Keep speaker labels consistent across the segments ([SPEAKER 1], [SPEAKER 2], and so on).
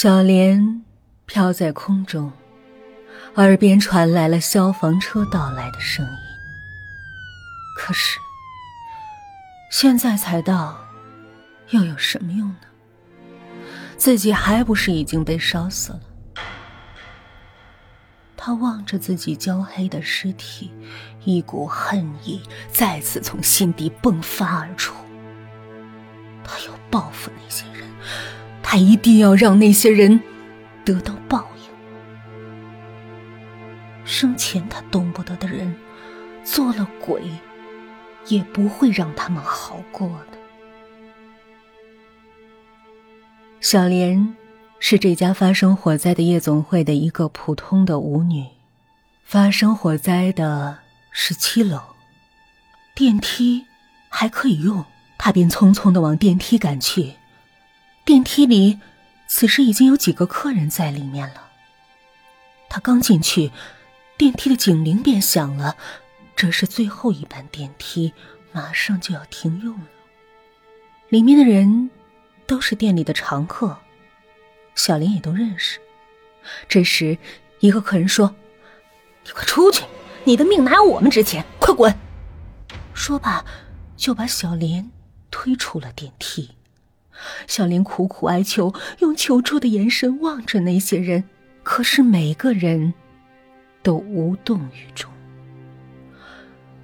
[SPEAKER 1] 小莲飘在空中，耳边传来了消防车到来的声音。可是，现在才到，又有什么用呢？自己还不是已经被烧死了？他望着自己焦黑的尸体，一股恨意再次从心底迸发而出。他要报复那些人，他一定要让那些人得到报应。生前他动不得的人，做了鬼，也不会让他们好过的。小莲是这家发生火灾的夜总会的一个普通的舞女。发生火灾的是七楼，电梯还可以用。他便匆匆的往电梯赶去，电梯里此时已经有几个客人在里面了。他刚进去，电梯的警铃便响了，这是最后一班电梯，马上就要停用了。里面的人都是店里的常客，小林也都认识。这时，一个客人说：“你快出去，你的命哪有我们值钱？快滚！”说罢，就把小莲。推出了电梯，小林苦苦哀求，用求助的眼神望着那些人，可是每个人都无动于衷。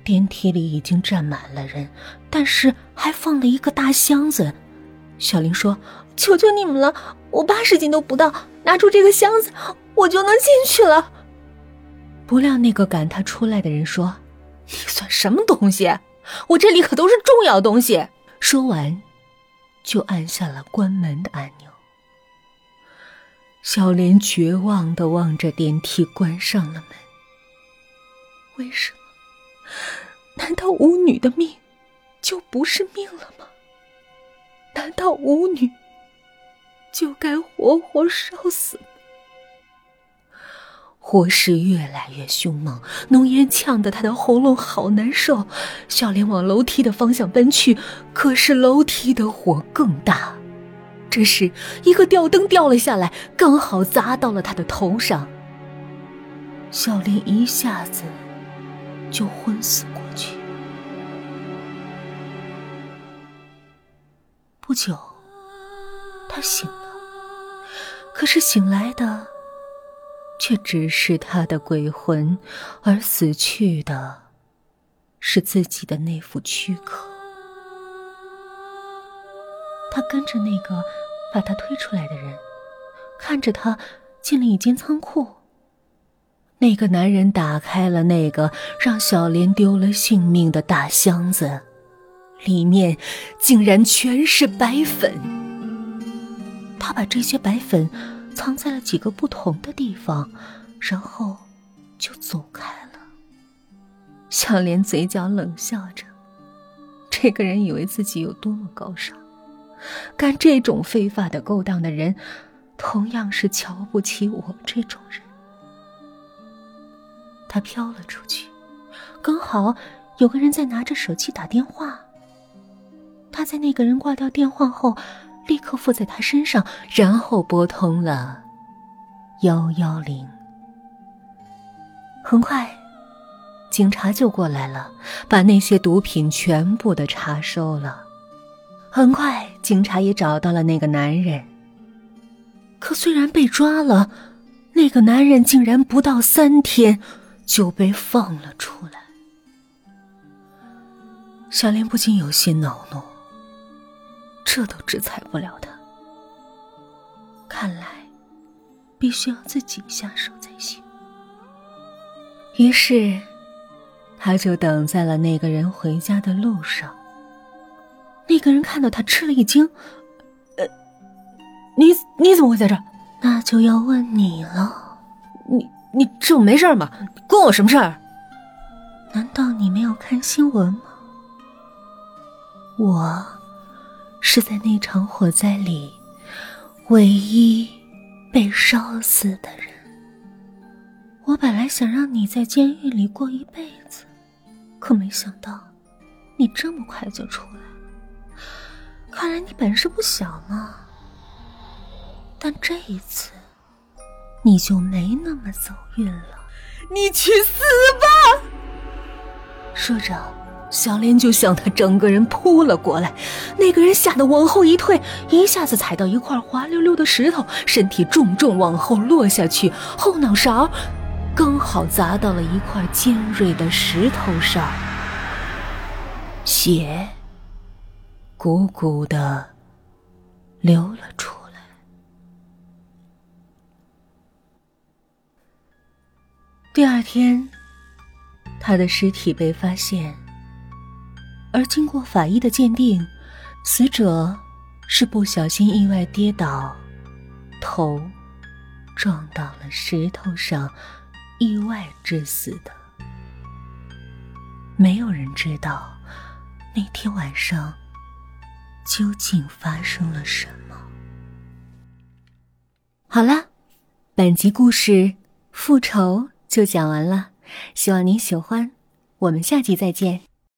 [SPEAKER 1] 电梯里已经站满了人，但是还放了一个大箱子。小林说：“求求你们了，我八十斤都不到，拿出这个箱子，我就能进去了。”不料那个赶他出来的人说：“你算什么东西？我这里可都是重要东西。”说完，就按下了关门的按钮。小莲绝望的望着电梯关上了门。为什么？难道舞女的命就不是命了吗？难道舞女就该活活烧死？火势越来越凶猛，浓烟呛得他的喉咙好难受。小莲往楼梯的方向奔去，可是楼梯的火更大。这时，一个吊灯掉了下来，刚好砸到了他的头上。小莲一下子就昏死过去。不久，他醒了，可是醒来的。却只是他的鬼魂，而死去的，是自己的那副躯壳。他跟着那个把他推出来的人，看着他进了一间仓库。那个男人打开了那个让小莲丢了性命的大箱子，里面竟然全是白粉。他把这些白粉。藏在了几个不同的地方，然后就走开了。小莲嘴角冷笑着，这个人以为自己有多么高尚，干这种非法的勾当的人，同样是瞧不起我这种人。他飘了出去，刚好有个人在拿着手机打电话。他在那个人挂掉电话后。立刻附在他身上，然后拨通了幺幺零。很快，警察就过来了，把那些毒品全部的查收了。很快，警察也找到了那个男人。可虽然被抓了，那个男人竟然不到三天就被放了出来。小莲不禁有些恼怒。这都制裁不了他，看来必须要自己下手才行。于是，他就等在了那个人回家的路上。那个人看到他，吃了一惊：“呃，你你怎么会在这儿？”那就要问你了。
[SPEAKER 2] 你你这不没事吗？关我什么事儿？
[SPEAKER 1] 难道你没有看新闻吗？我。是在那场火灾里唯一被烧死的人。我本来想让你在监狱里过一辈子，可没想到你这么快就出来了。看来你本事不小嘛。但这一次，你就没那么走运了。
[SPEAKER 2] 你去死吧！
[SPEAKER 1] 说着，小莲就向他整个人扑了过来。那个人吓得往后一退，一下子踩到一块滑溜溜的石头，身体重重往后落下去，后脑勺刚好砸到了一块尖锐的石头上，血鼓鼓的流了出来。第二天，他的尸体被发现，而经过法医的鉴定，死者是不小心意外跌倒，头撞到了石头上，意外致死的。没有人知道那天晚上究竟发生了什么。好了，本集故事《复仇》。就讲完了，希望您喜欢，我们下集再见。